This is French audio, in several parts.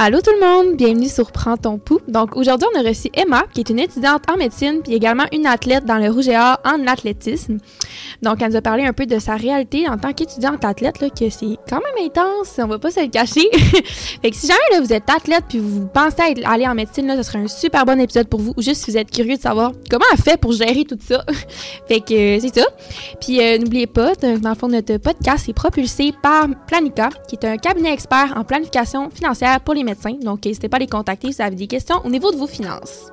Allô tout le monde, bienvenue sur Prends ton pouls. Donc aujourd'hui, on a reçu Emma, qui est une étudiante en médecine, puis également une athlète dans le rouge et or en athlétisme. Donc elle nous a parlé un peu de sa réalité en tant qu'étudiante athlète, là, que c'est quand même intense, on va pas se le cacher. fait que si jamais là, vous êtes athlète puis vous pensez à aller en médecine, là, ce serait un super bon épisode pour vous, ou juste si vous êtes curieux de savoir comment elle fait pour gérer tout ça. fait que euh, c'est ça. Puis euh, n'oubliez pas, dans le fond, notre podcast est propulsé par Planica, qui est un cabinet expert en planification financière pour les Donc, n'hésitez pas à les contacter si vous avez des questions au niveau de vos finances.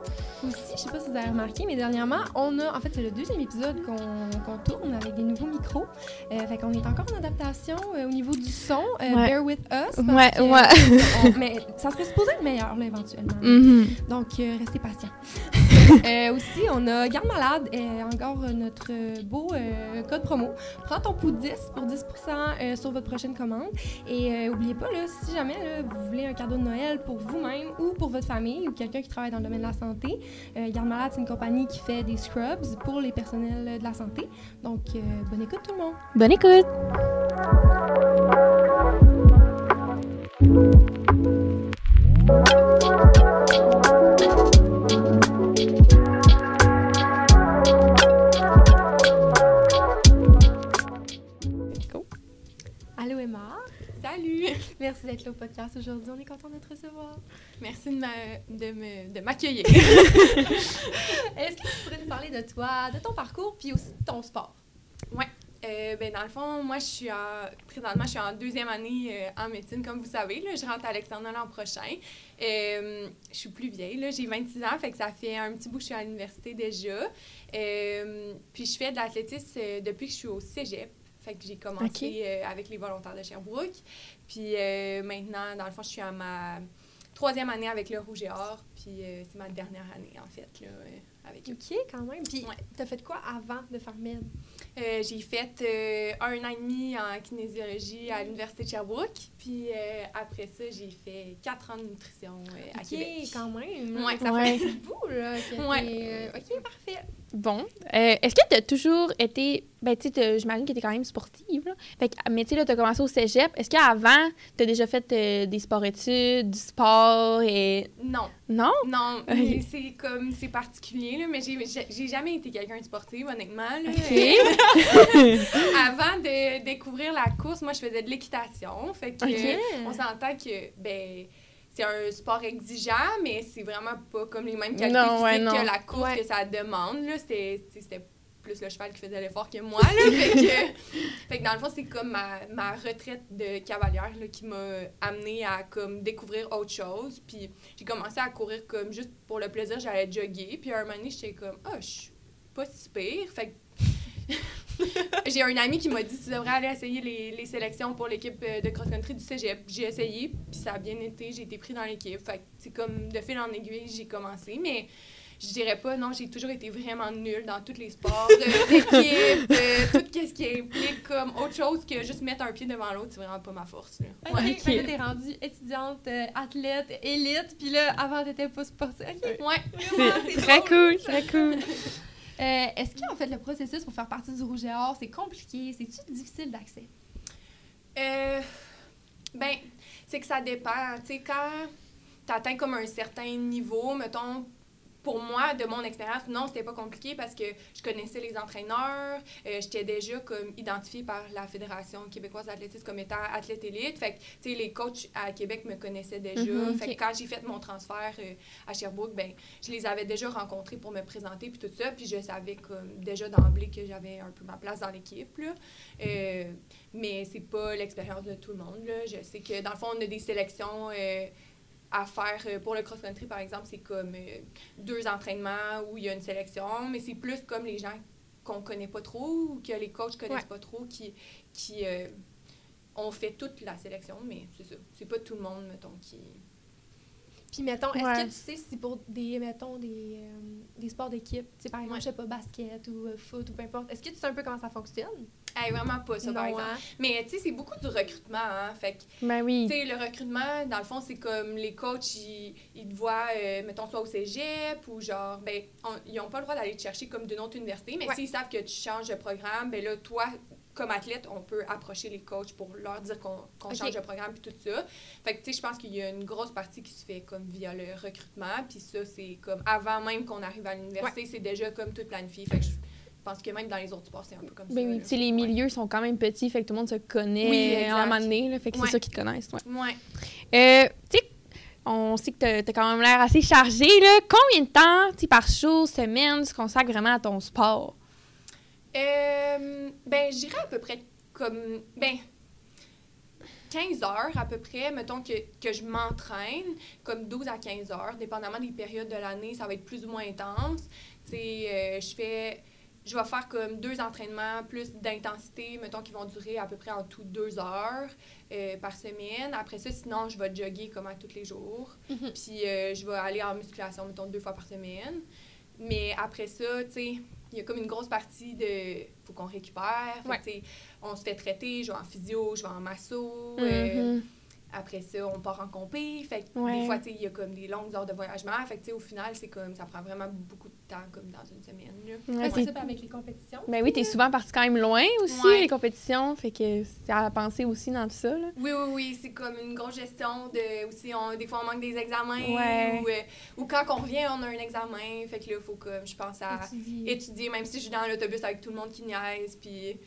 Je sais pas si vous avez remarqué, mais dernièrement, on a, en fait, c'est le deuxième épisode qu'on tourne avec des nouveaux micros. Euh, fait qu'on est encore en adaptation euh, au niveau du son. Euh, bear with us. ouais, ouais. mais ça serait supposé être meilleur, là, éventuellement. Mm-hmm. Donc, restez patients. aussi, on a Garde Malade, et encore notre beau code promo. Prends ton pouls 10 pour 10 sur votre prochaine commande. Et n'oubliez pas, là, si jamais vous voulez un cadeau de Noël pour vous-même ou pour votre famille ou quelqu'un qui travaille dans le domaine de la santé, euh, Garde Malade, c'est une compagnie qui fait des scrubs pour les personnels de la santé. Donc, euh, bonne écoute tout le monde. Bonne écoute. Aujourd'hui. On est content de te recevoir. Merci de m'accueillir. Est-ce que tu pourrais nous parler de toi, de ton parcours, puis aussi de ton sport? Oui. Euh, ben, dans le fond, moi, je suis en, présentement, je suis en deuxième année euh, en médecine, comme vous savez. Là, je rentre à l'externat l'an prochain. Euh, je suis plus vieille, j'ai 26 ans, fait que ça fait un petit bout que je suis à l'université déjà. puis je fais de l'athlétisme depuis que je suis au cégep. Fait que j'ai commencé euh, avec les volontaires de Sherbrooke. Puis euh, maintenant, dans le fond, je suis à ma troisième année avec le Rouge et Or. Puis euh, c'est ma dernière année, en fait, là, avec eux. OK, quand même. Puis t'as fait quoi avant de faire MED? j'ai fait un an et demi en kinésiologie à l'Université de Sherbrooke. Puis après ça, j'ai fait quatre ans de nutrition à Québec. OK, quand même. Ouais. Ça fait un petit bout, là. Ouais. OK, parfait. Bon. Est-ce que tu as toujours été ben, tu sais, j'imagine que tu es quand même sportive. Là. Fait que, mais tu sais, tu as commencé au cégep. Est-ce qu'avant, tu as déjà fait euh, des sports-études, du sport et. Non. Non? Non. C'est comme, c'est particulier, là, mais j'ai jamais été quelqu'un de sportif, honnêtement. Là. Avant de découvrir la course, moi, je faisais de l'équitation. Fait que, on s'entend que, ben, c'est un sport exigeant, mais c'est vraiment pas comme les mêmes qualités physiques que la course que ça demande. C'était plus le cheval qui faisait l'effort que moi. Là, fait, que, dans le fond, c'est comme ma, ma, retraite de cavalière là, qui m'a amené à comme, découvrir autre chose. Puis j'ai commencé à courir comme juste pour le plaisir, j'allais jogger. Puis à un moment donné, j'étais comme, ah, oh, je suis pas si pire. Fait j'ai un ami qui m'a dit tu devrais aller essayer les, les sélections pour l'équipe euh, de cross-country du cégep. J'ai essayé, puis ça a bien été. J'ai été pris dans l'équipe. Fait c'est comme de fil en aiguille, j'ai commencé. Mais je dirais pas, non, j'ai toujours été vraiment nulle dans tous les sports, euh, d'équipe, euh, tout ce qui implique comme autre chose que juste mettre un pied devant l'autre, c'est vraiment pas ma force. Là. Ouais, okay. t'es rendue étudiante, euh, athlète, élite, puis là, avant, t'étais pas sportive. Ouais, c'est très cool, très cool. Est-ce qu'en fait, le processus pour faire partie du Rouge et Or, c'est compliqué? C'est-tu difficile d'accès? Euh, ben, c'est que ça dépend. Tu sais, quand t'atteins comme un certain niveau, mettons, pour moi, de mon expérience, non, c'était pas compliqué parce que je connaissais les entraîneurs, euh, j'étais déjà comme identifiée par la Fédération québécoise d'athlétisme comme étant athlète élite. Fait que, tu sais, les coachs à Québec me connaissaient déjà. Mhm, fait que quand j'ai fait mon transfert euh, à Sherbrooke, ben, je les avais déjà rencontrés pour me présenter puis tout ça. Puis je savais comme déjà d'emblée que j'avais un peu ma place dans l'équipe, là. Euh, mais c'est pas l'expérience de tout le monde, là. Je sais que, dans le fond, on a des sélections à faire euh, pour le cross-country, par exemple, c'est comme euh, deux entraînements où il y a une sélection, mais c'est plus comme les gens qu'on connaît pas trop ou que les coachs connaissent pas trop qui, qui euh, ont fait toute la sélection, mais c'est ça. C'est pas tout le monde, mettons, qui. Puis, mettons, est-ce que tu sais si pour des, mettons, des, des sports d'équipe, tu sais, par exemple, je sais pas, basket ou foot ou peu importe, est-ce que tu sais un peu comment ça fonctionne? vraiment pas ça, par exemple. Hein? Mais tu sais, c'est beaucoup du recrutement. Hein? Fait que, ben oui. Tu sais, le recrutement, dans le fond, c'est comme les coachs, ils, ils te voient, euh, mettons, soit au cégep ou genre, ben, ils n'ont pas le droit d'aller te chercher comme d'une autre université, mais s'ils savent que tu changes de programme, ben là, toi, comme athlète, on peut approcher les coachs pour leur dire qu'on change de programme puis tout ça. Fait que, tu sais, je pense qu'il y a une grosse partie qui se fait comme via le recrutement. Puis ça, c'est comme avant même qu'on arrive à l'université, c'est déjà comme tout planifié. Fait que je pense que même dans les autres sports, c'est un peu comme ça. Ben oui, là. tu sais, les Ouais. milieux sont quand même petits, fait que tout le monde se connaît Oui, à un moment donné, là, fait que Ouais. c'est sûr qu'ils te connaissent. Ouais. Euh, tu sais, on sait que t'as as quand même l'air assez chargé. Là. Combien de temps, tu par jour, semaine, tu consacres vraiment à ton sport? Euh, ben, je dirais à peu près comme. Ben. 15 heures à peu près, mettons que, que je m'entraîne, comme 12 à 15 heures, dépendamment des périodes de l'année, ça va être plus ou moins intense. Tu sais, euh, je fais. Je vais faire comme deux entraînements plus d'intensité, mettons, qui vont durer à peu près en tout deux heures euh, par semaine. Après ça, sinon, je vais jogger comme à tous les jours. Mhm. Puis euh, je vais aller en musculation, mettons, deux fois par semaine. Mais après ça, tu sais, il y a comme une grosse partie de. faut qu'on récupère. Fait Ouais. on se fait traiter, je vais en physio, je vais en masso. euh, Mhm. Après ça, on part en compé. Fait que Ouais. des fois, tu sais, il y a comme des longues heures de voyagement. Fait que, tu sais, au final, c'est comme. ça prend vraiment beaucoup de temps, comme dans une semaine. Ouais, c'est ça, avec les compétitions? ben oui, t'es souvent parti quand même loin aussi, Ouais. les compétitions, fait que c'est à penser aussi dans tout ça. Là. Oui, oui, oui, c'est comme une grosse gestion de. Aussi, on, des fois, on manque des examens. Ouais. Ou, euh, ou quand on revient, on a un examen. Fait que là, il faut comme, je pense à. Étudier. étudier, même si je suis dans l'autobus avec tout le monde qui niaise, puis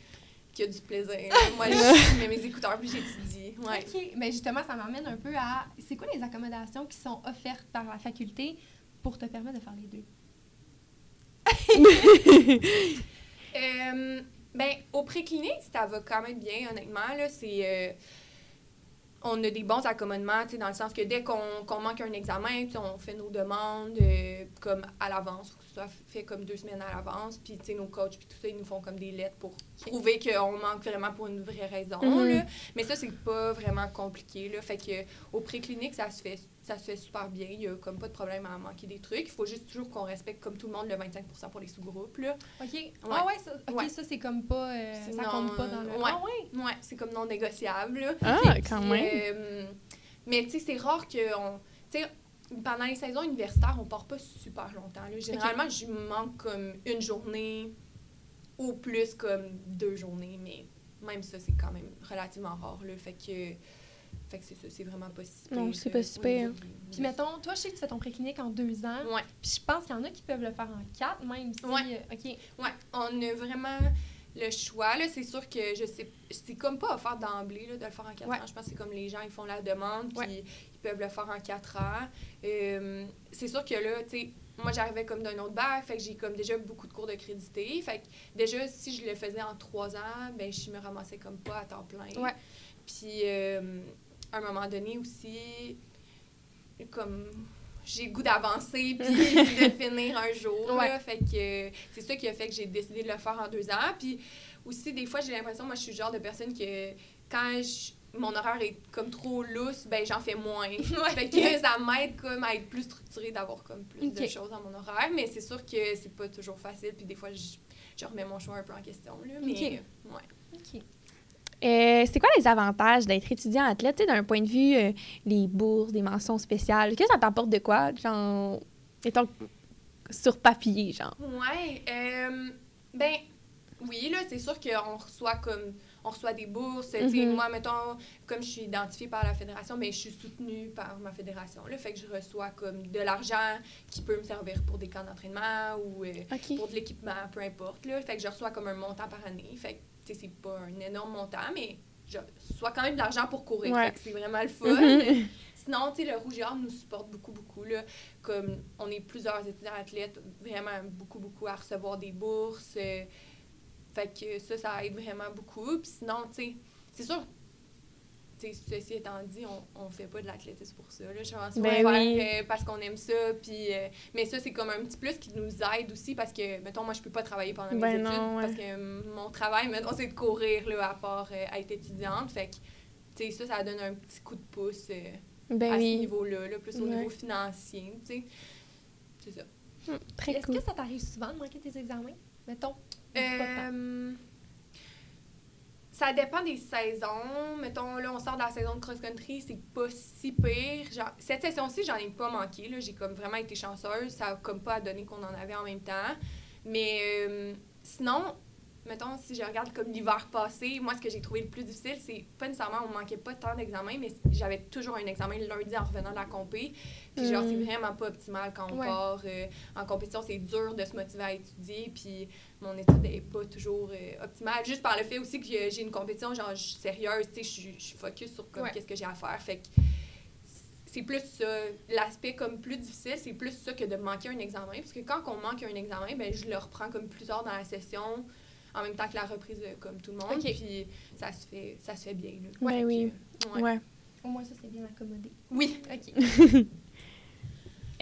qui a du plaisir. Moi, je mets mes écouteurs, puis j'étudie. Ouais. OK. Mais justement, ça m'amène un peu à... C'est quoi les accommodations qui sont offertes par la faculté pour te permettre de faire les deux? Euh, ben, au préclinique, ça va quand même bien, honnêtement. Là, c'est... euh, on a des bons accommodements, dans le sens que dès qu'on manque un examen, on fait nos demandes euh, comme à l'avance, que ce soit fait comme deux semaines à l'avance, puis nos coachs, puis tout ça, ils nous font comme des lettres pour prouver qu'on manque vraiment pour une vraie raison, Mhm. là. Mais ça, c'est pas vraiment compliqué, là. Fait que au préclinique, ça se fait ça se fait super bien, il y a comme pas de problème à manquer des trucs. Il faut juste toujours qu'on respecte comme tout le monde le 25% pour les sous-groupes. OK. Ah ouais, ça, Ouais. ça, c'est comme pas... euh, ça non, compte pas dans le... ouais. Ah ouais? Ouais, c'est comme non négociable, là. Ah, Puis, quand même. euh, mais tu sais, c'est rare qu'on. Tu sais, pendant les saisons universitaires, on part pas super longtemps. Là. Généralement, je manque comme une journée, au plus comme deux journées, mais même ça, c'est quand même relativement rare. Là. Fait que. Fait que c'est ça, c'est vraiment pas si pire. Non, c'est pas si pire. Puis mettons, toi, je sais que tu fais ton préclinique en deux ans. Ouais. Puis je pense qu'il y en a qui peuvent le faire en quatre, même si... Ouais. euh, OK. Ouais, on a vraiment le choix. Là, c'est sûr que je sais, c'est comme pas offert d'emblée là, de le faire en quatre Ouais. ans. Je pense que c'est comme les gens, ils font la demande, puis Ouais. ils peuvent le faire en quatre ans. Euh, c'est sûr que là, tu sais, moi, j'arrivais comme d'un autre bac, fait que j'ai comme déjà beaucoup de cours de crédité. Fait que déjà, si je le faisais en trois ans, ben je me ramassais comme pas à temps plein. Ouais. Puis, euh, à un moment donné aussi, comme j'ai goût d'avancer puis de finir un jour. Ouais. là. fait que c'est ça qui a fait que j'ai décidé de le faire en deux ans. Puis aussi, des fois, j'ai l'impression, moi, je suis le genre de personne que quand je- mon horaire est comme trop lousse, ben j'en fais moins. fait que ça m'aide comme à être plus structurée, d'avoir comme plus de choses dans mon horaire. Mais c'est sûr que c'est pas toujours facile. Puis des fois, je, je remets mon choix un peu en question. Là, mais ouais. OK. Euh, c'est quoi les avantages d'être étudiant athlète, d'un point de vue euh, les bourses, des mentions spéciales? Qu'est-ce que ça t'apporte de quoi? Genre, mettons, sur papier, genre? Ouais. euh, ben, oui, là, c'est sûr qu'on reçoit comme. On reçoit des bourses. Mhm. Moi, mettons, comme je suis identifiée par la fédération, mais je suis soutenue par ma fédération. Là, fait que je reçois comme de l'argent qui peut me servir pour des camps d'entraînement ou euh, pour de l'équipement, peu importe. Là. Fait que je reçois comme un montant par année. Fait que, c'est pas un énorme montant, mais je reçois quand même de l'argent pour courir. Ouais. C'est vraiment le fun. Mhm. Sinon, tu sais, le Rouge et Or nous supporte beaucoup, beaucoup. Là. Comme on est plusieurs étudiants athlètes, vraiment beaucoup, beaucoup à recevoir des bourses. euh, fait que ça, ça aide vraiment beaucoup. Puis sinon, tu sais, c'est sûr, ceci étant dit, on, on fait pas de l'athlétisme pour ça. Là. Je pense qu'on Ben va oui. euh, parce qu'on aime ça. Puis, euh, mais ça, c'est comme un petit plus qui nous aide aussi parce que, mettons, moi, je peux pas travailler pendant mes Ben études non, ouais. parce que mon travail, mettons, c'est de courir là, à part euh, être étudiante. Fait que, ça, ça donne un petit coup de pouce. euh, Ben à ce niveau-là, là, plus au Ouais. niveau financier, tu sais. C'est ça. Très Est-ce cool. que ça t'arrive souvent de manquer tes examens? Mettons? ou pas tant? Euh, ça dépend des saisons. Mettons, là, on sort de la saison de cross-country, c'est pas si pire. Cette session-ci, j'en ai pas manqué. J'ai comme vraiment été chanceuse. Ça a comme pas donné qu'on en avait en même temps. Mais euh, sinon, mettons, si je regarde comme l'hiver passé, moi, ce que j'ai trouvé le plus difficile, c'est pas nécessairement, on manquait pas tant d'examens, mais j'avais toujours un examen le lundi en revenant de la compé. Puis, genre, c'est Mm. vraiment pas optimal quand on Ouais. part euh, en compétition. C'est dur de se motiver à étudier. Puis, mon étude est pas toujours euh, optimale. Juste par le fait aussi que j'ai une compétition, genre, je suis sérieuse, tu sais, je suis- je suis focus sur comme Ouais. qu'est-ce que j'ai à faire. Fait que c'est plus ça. L'aspect comme plus difficile, c'est plus ça que de manquer un examen. Parce que quand on manque un examen, ben, je le reprends comme plus tard dans la session, en même temps que la reprise, comme tout le monde. Ok. Puis ça se fait, ça se fait bien. Là. Ouais, oui. que, ouais. Ouais. Au moins, ça, c'est bien accommodé. Oui. OK.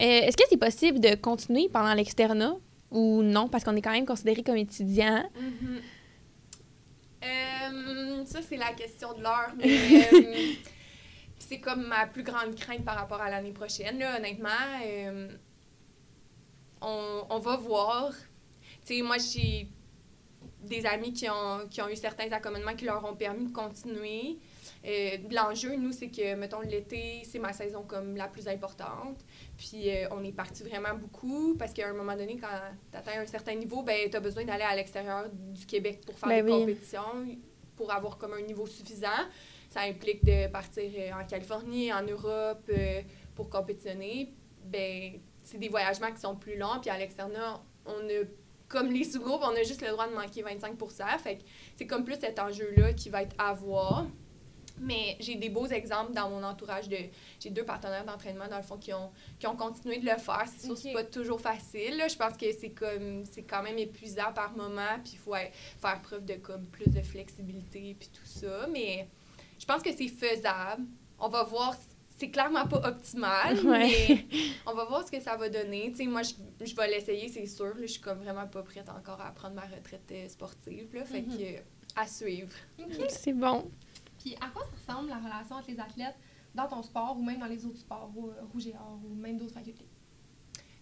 Euh, Est-ce que c'est possible de continuer pendant l'externat ou non? Parce qu'on est quand même considéré comme étudiant. Mhm. Euh, ça, c'est la question de l'heure. Mais euh, c'est comme ma plus grande crainte par rapport à l'année prochaine. Là, honnêtement, euh, on, on va voir. Tu sais, moi, j'ai des amis qui ont, qui ont eu certains accommodements qui leur ont permis de continuer. Euh, L'enjeu, nous, c'est que, mettons, l'été, c'est ma saison comme la plus importante. Puis euh, on est parti vraiment beaucoup parce qu'à un moment donné, quand tu atteins un certain niveau, ben, tu as besoin d'aller à l'extérieur du Québec pour faire Ben des oui. compétitions, pour avoir comme un niveau suffisant. Ça implique de partir euh, en Californie, en Europe euh, pour compétitionner. Ben, c'est des voyagements qui sont plus longs. Puis à l'externat, on a, comme les sous-groupes, on a juste le droit de manquer 25 Fait que c'est comme plus cet enjeu-là qui va être à voir. Mais j'ai des beaux exemples dans mon entourage de. J'ai deux partenaires d'entraînement, dans le fond, qui ont, qui ont continué de le faire. C'est sûr, c'est pas toujours facile. là. Je pense que c'est comme c'est quand même épuisant par moment. Puis il faut faire preuve de comme plus de flexibilité puis tout ça. Mais je pense que c'est faisable. On va voir. C'est clairement pas optimal, Ouais. mais on va voir ce que ça va donner. Tu sais, moi, je, je vais l'essayer, c'est sûr. là. Je suis comme vraiment pas prête encore à prendre ma retraite euh, sportive. Là, fait Mhm. que, euh, à suivre. C'est bon. Puis à quoi ça ressemble la relation entre les athlètes dans ton sport ou même dans les autres sports, ou, euh, rouge et or, ou même d'autres facultés?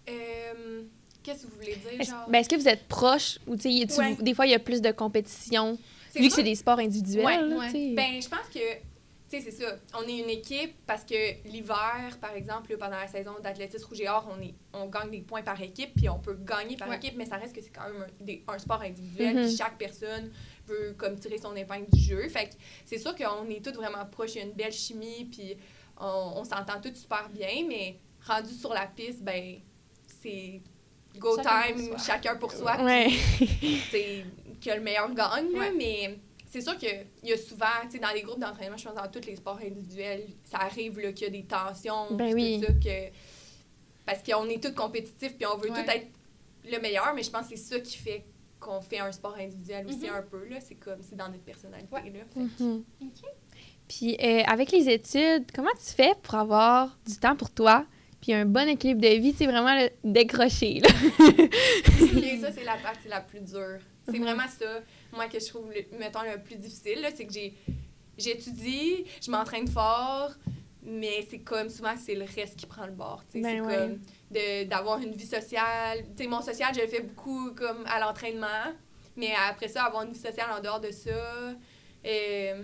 Euh, Qu'est-ce que vous voulez dire, Est-ce genre? ben, est-ce que vous êtes proches ou Ouais. des fois il y a plus de compétition vu que c'est des sports individuels? Ouais, là. Ben, je pense que, tu sais, c'est ça. On est une équipe parce que l'hiver, par exemple, là, pendant la saison d'athlétisme rouge et or, on, est, on gagne des points par équipe, puis on peut gagner par Ouais. équipe, mais ça reste que c'est quand même un, des- un sport individuel, Mhm. puis chaque personne veut comme tirer son épingle du jeu. Fait que c'est sûr qu'on est tous vraiment proches, il y a une belle chimie, puis on, on s'entend tous super bien, mais rendu sur la piste, ben, c'est go Chacun time, chacun pour soi, Ouais. t'sais, que le meilleur gagne, Ouais. mais c'est sûr qu'il y a souvent, tu sais, dans les groupes d'entraînement, je pense dans tous les sports individuels, ça arrive là, qu'il y a des tensions, Ben oui. tout ça, que, parce qu'on est tous compétitifs, puis on veut Ouais. tous être le meilleur, mais je pense que c'est ça qui fait qu'on fait un sport individuel aussi Mhm. un peu, là, c'est comme, c'est dans notre personnalité, Ouais. là. Mhm. OK. Puis euh, avec les études, comment tu fais pour avoir du temps pour toi puis un bon équilibre de vie, sais, vraiment le décrocher, là? Et ça, c'est la partie la plus dure. C'est vraiment ça, moi, que je trouve, le, mettons, le plus difficile, là, c'est que j'ai j'étudie, je m'entraîne fort, mais c'est comme souvent, c'est le reste qui prend le bord. tu sais. Ben c'est ouais. comme de- d'avoir une vie sociale. Tu sais, mon social, je le fais beaucoup comme à l'entraînement, mais après ça, avoir une vie sociale en dehors de ça, euh,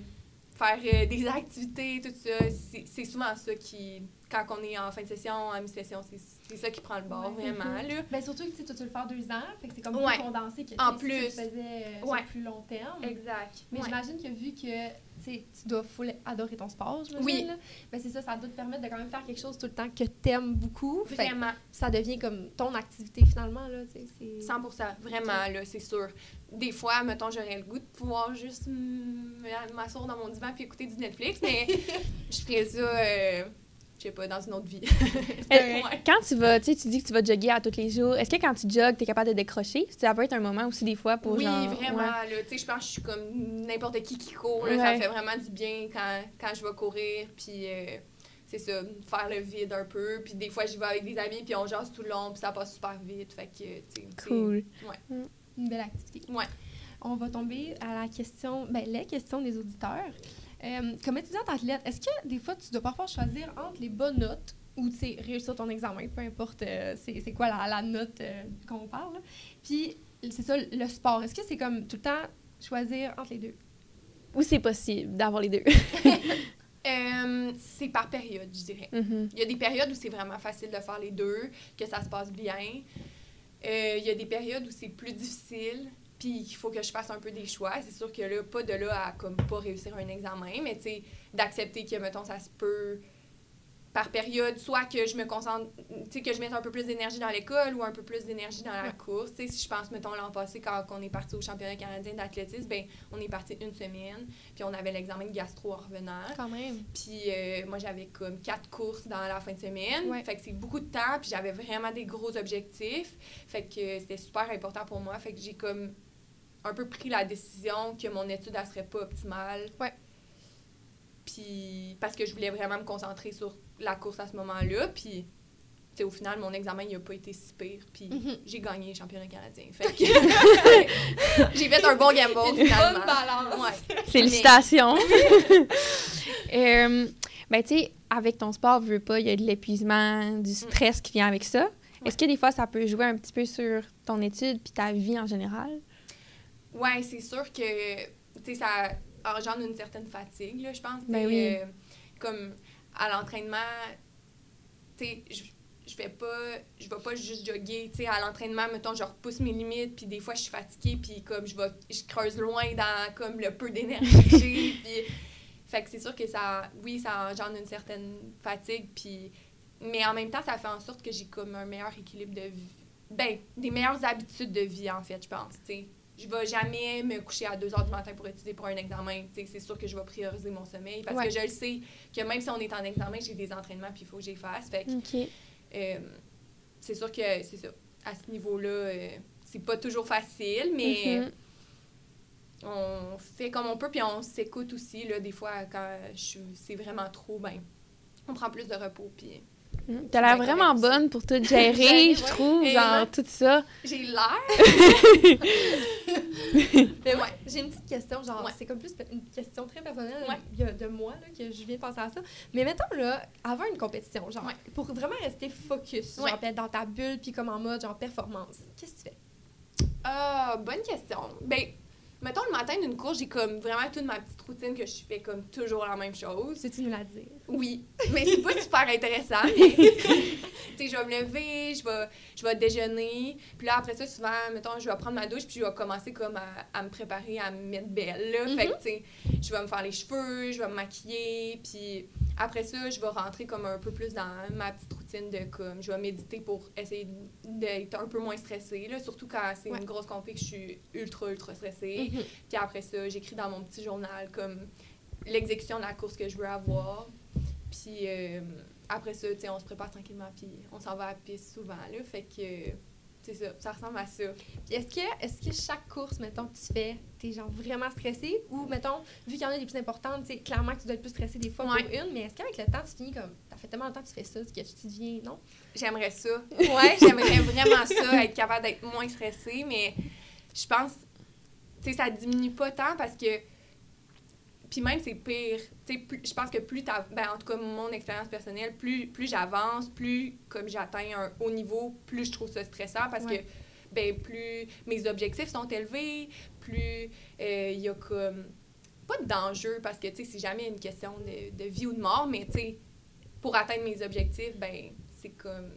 faire euh, des activités, tout ça, c'est c'est souvent ça qui, quand on est en fin de session, en mi-session, c'est c'est ça qui prend le bord, Ouais. vraiment, là. Ben surtout que tu tu le faire deux ans, fait que c'est comme Ouais. plus condensé que En tu si tu plus. faisais euh, sur Ouais. plus long terme. Exact. Mais j'imagine que vu que tu tu dois full adorer ton sport, Oui. là, ben c'est ça, ça doit te permettre de quand même faire quelque chose tout le temps que t'aimes beaucoup. Fait que Vraiment. ça devient comme ton activité finalement, là, tu sais, c'est... 100% vraiment, là, c'est sûr. Des fois, mettons, j'aurais le goût de pouvoir juste m'asseoir dans mon divan puis écouter du Netflix, mais je ferais ça, euh, je sais pas, dans une autre vie. Euh, Ouais. Quand tu vas, tu sais, tu dis que tu vas jogger à tous les jours, est-ce que quand tu jogues, tu es capable de décrocher? Ça peut être un moment aussi des fois pour oui, genre... vraiment, ouais. là, tu sais, je pense que je suis comme n'importe qui qui court, là, ça Ouais. me fait vraiment du bien quand, quand je vais courir, puis euh, c'est ça, faire le vide un peu, puis des fois, j'y vais avec des amis, puis on jase tout le long, puis ça passe super vite, fait que, tu sais, Cool. Une belle activité. Ouais. On va tomber à la question, ben, les questions des auditeurs. Euh, comme étudiante athlète, est-ce que des fois tu dois parfois choisir entre les bonnes notes ou tu sais, réussir ton examen, peu importe euh, c'est quoi la, la note euh, qu'on parle, là. puis c'est ça le sport. Est-ce que c'est comme tout le temps choisir entre les deux? Ou c'est possible d'avoir les deux? Euh, c'est par période, je dirais. Mhm. Il y a des périodes où c'est vraiment facile de faire les deux, que ça se passe bien. Euh, il y a des périodes où c'est plus difficile. Puis il faut que je fasse un peu des choix. C'est sûr que là, pas de là à comme pas réussir un examen, mais tu sais, d'accepter que, mettons, ça se peut par période, soit que je me concentre, tu sais, que je mette un peu plus d'énergie dans l'école ou un peu plus d'énergie dans la course. Tu sais, si je pense, mettons, l'an passé, quand on est parti au championnat canadien d'athlétisme, ben on est parti une semaine, puis on avait l'examen de gastro en revenant. Quand même. Puis euh, moi, j'avais comme quatre courses dans la fin de semaine. Ouais. Fait que c'est beaucoup de temps, puis j'avais vraiment des gros objectifs. Fait que c'était super important pour moi. Fait que j'ai comme un peu pris la décision que mon étude, elle serait pas optimale. Ouais. Puis parce que je voulais vraiment me concentrer sur la course à ce moment-là. Puis, tu sais, au final, mon examen, il a pas été si pire. Puis Mhm. j'ai gagné le championnat canadien. Fait que j'ai fait un bon gamble, Une finalement. bonne balance. Ouais. Félicitations. Euh, ben, tu sais, avec ton sport, veux pas, il y a de l'épuisement, du stress qui vient avec ça. Est-ce que des fois, ça peut jouer un petit peu sur ton étude puis ta vie en général? Ouais, c'est sûr que ça engendre une certaine fatigue là, je pense. Ben oui. euh, comme à l'entraînement, tu sais, je je vais pas je vais pas juste jogger, tu sais à l'entraînement mettons je repousse mes limites puis des fois je suis fatiguée puis comme je vais je creuse loin dans comme le peu d'énergie que j'ai puis fait que c'est sûr que ça oui ça engendre une certaine fatigue puis mais en même temps ça fait en sorte que j'ai comme un meilleur équilibre de vie ben des meilleures habitudes de vie en fait je pense tu sais je vais jamais me coucher à 2 heures du matin pour étudier pour un examen. C'est sûr que je vais prioriser mon sommeil parce Ouais. que je le sais que même si on est en examen, j'ai des entraînements puis il faut que j'y fasse. Fait que, OK. euh, c'est sûr que c'est ça. À ce niveau-là, euh, c'est pas toujours facile, mais Mhm. on fait comme on peut puis on s'écoute aussi. Là, des fois, quand je- c'est vraiment trop, ben, on prend plus de repos. Puis Mhm. T'as l'air vraiment bonne pour tout gérer, Gérer, je ouais. trouve, Et genre tout ça. j'ai l'air. Mais ouais, j'ai une petite question, genre, Ouais. c'est comme plus une question très personnelle Ouais. il y a de moi, là, que je viens de penser à ça. Mais mettons, là, avant une compétition, genre, Ouais. pour vraiment rester focus, Ouais. genre, dans ta bulle, puis comme en mode, genre, performance, qu'est-ce que tu fais? Ah, bonne question. Ben, mettons le matin d'une course, j'ai comme vraiment toute ma petite routine que je fais comme toujours la même chose. Sais-tu nous la dire? Oui, mais c'est pas super intéressant. Mais, tu sais, je vais me lever, je vais, je vais déjeuner. Puis là, après ça, souvent, mettons, je vais prendre ma douche, puis je vais commencer comme à, à me préparer, à me mettre belle. Là. Fait que, tu sais, je vais me faire les cheveux, je vais me maquiller. Puis après ça, je vais rentrer comme un peu plus dans ma petite routine de comme, je vais méditer pour essayer d'être un peu moins stressée. Là, surtout quand c'est Ouais. une grosse compé que je suis ultra, ultra stressée. Puis après ça, j'écris dans mon petit journal comme l'exécution de la course que je veux avoir. Puis euh, après ça, tu sais, on se prépare tranquillement, puis on s'en va à la piste souvent, là. Fait que, c'est ça, ça ressemble à ça. Puis est-ce que, est-ce que chaque course, mettons, que tu fais, t'es genre vraiment stressé? Ou, mettons, vu qu'il y en a des plus importantes, clairement que tu dois être plus stressé des fois Ouais. pour une, mais est-ce qu'avec le temps, tu finis comme, t'as fait tellement longtemps que tu fais ça, que tu deviens, non? J'aimerais ça. Ouais, j'aimerais vraiment ça, être capable d'être moins stressée, mais je pense, tu sais, ça diminue pas tant parce que. Puis même, c'est pire. Tu sais, plus- je pense que plus t'as. Ben, en tout cas, mon expérience personnelle, plus, plus j'avance, plus comme j'atteins un haut niveau, plus je trouve ça stressant parce Ouais. que, ben, plus mes objectifs sont élevés, plus euh, il y a comme. Pas d'enjeu parce que, tu sais, c'est jamais une question de, de vie ou de mort, mais, tu sais, pour atteindre mes objectifs, ben, c'est comme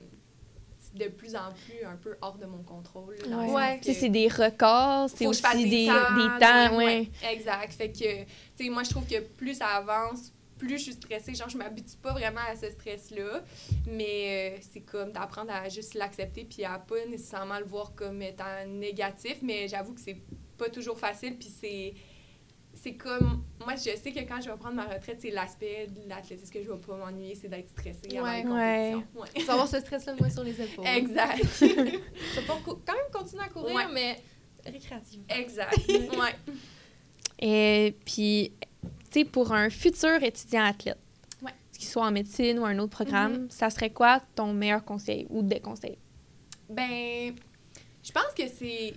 de plus en plus un peu hors de mon contrôle. là, Ouais. c'est des records, c'est faut que je fasse aussi des, des temps, des temps, ouais, ouais. Exact. Fait que, tu sais, moi, je trouve que plus ça avance, plus je suis stressée. Genre, je m'habitue pas vraiment à ce stress-là. Mais euh, c'est comme d'apprendre à juste l'accepter puis à pas nécessairement le voir comme étant négatif. Mais j'avoue que c'est pas toujours facile. Puis c'est. C'est comme. Moi, je sais que quand je vais prendre ma retraite, c'est l'aspect de l'athlétisme que je vais pas m'ennuyer, c'est d'être stressée avant Ouais. les compétitions. Ouais. Tu vas avoir ce stress-là moins sur les épaules. Exact. Tu vas quand même continuer à courir, Ouais. mais récréativement. exact. Ouais. Et puis, tu sais, pour un futur étudiant athlète, Ouais. qu'il soit en médecine ou un autre programme, ça serait quoi ton meilleur conseil ou des conseils? Ben, je pense que c'est.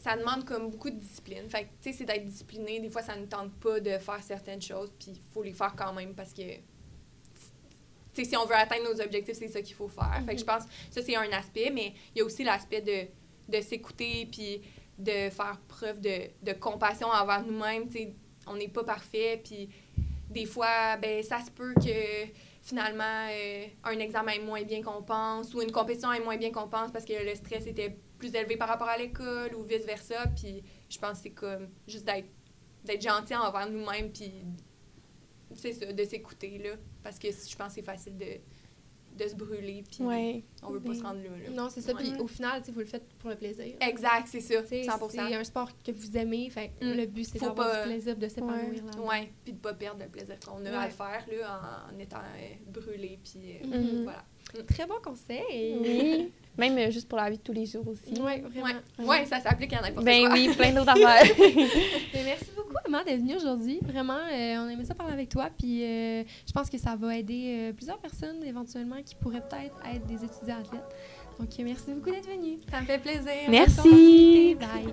Ça demande comme beaucoup de discipline. Fait que, tu sais, c'est d'être discipliné. Des fois, ça ne tente pas de faire certaines choses, puis il faut les faire quand même parce que. Tu sais, si on veut atteindre nos objectifs, c'est ça qu'il faut faire. Fait que je pense que ça, c'est un aspect, mais il y a aussi l'aspect de, de s'écouter, puis de faire preuve de, de compassion envers nous-mêmes. Tu sais, on n'est pas parfait, puis des fois, ben, ça se peut que finalement, euh, un examen est moins bien qu'on pense ou une compétition est moins bien qu'on pense parce que le stress était plus élevé par rapport à l'école ou vice-versa. Puis je pense que c'est comme juste d'être d'être gentil envers nous-mêmes, puis c'est ça, de s'écouter, là. Parce que je pense que c'est facile de, de se brûler, puis Ouais. on veut pas se rendre là. là. Non, c'est ça. Puis au final, vous le faites pour le plaisir. Exact, c'est ça, Tu sais, 100%. C'est un sport que vous aimez, fait Mm. le but, c'est d'avoir pas- du plaisir, de s'épanouir là. Ouais, puis de pas perdre le plaisir qu'on a Ouais. à le faire, là, en étant euh, brûlé, puis euh, Mhm. voilà. Très bon conseil. Oui. Même euh, juste pour la vie de tous les jours aussi. Ouais, vraiment. Ouais, ouais, ça s'applique à n'importe Ben quoi. oui, plein d'autres affaires. Mais merci beaucoup, Emma, d'être venue aujourd'hui. Vraiment, euh, on aimait ça parler avec toi. Puis euh, je pense que ça va aider euh, plusieurs personnes éventuellement qui pourraient peut-être être des étudiants athlètes. Donc, merci beaucoup d'être venue. Ça me fait plaisir. Merci. Bye.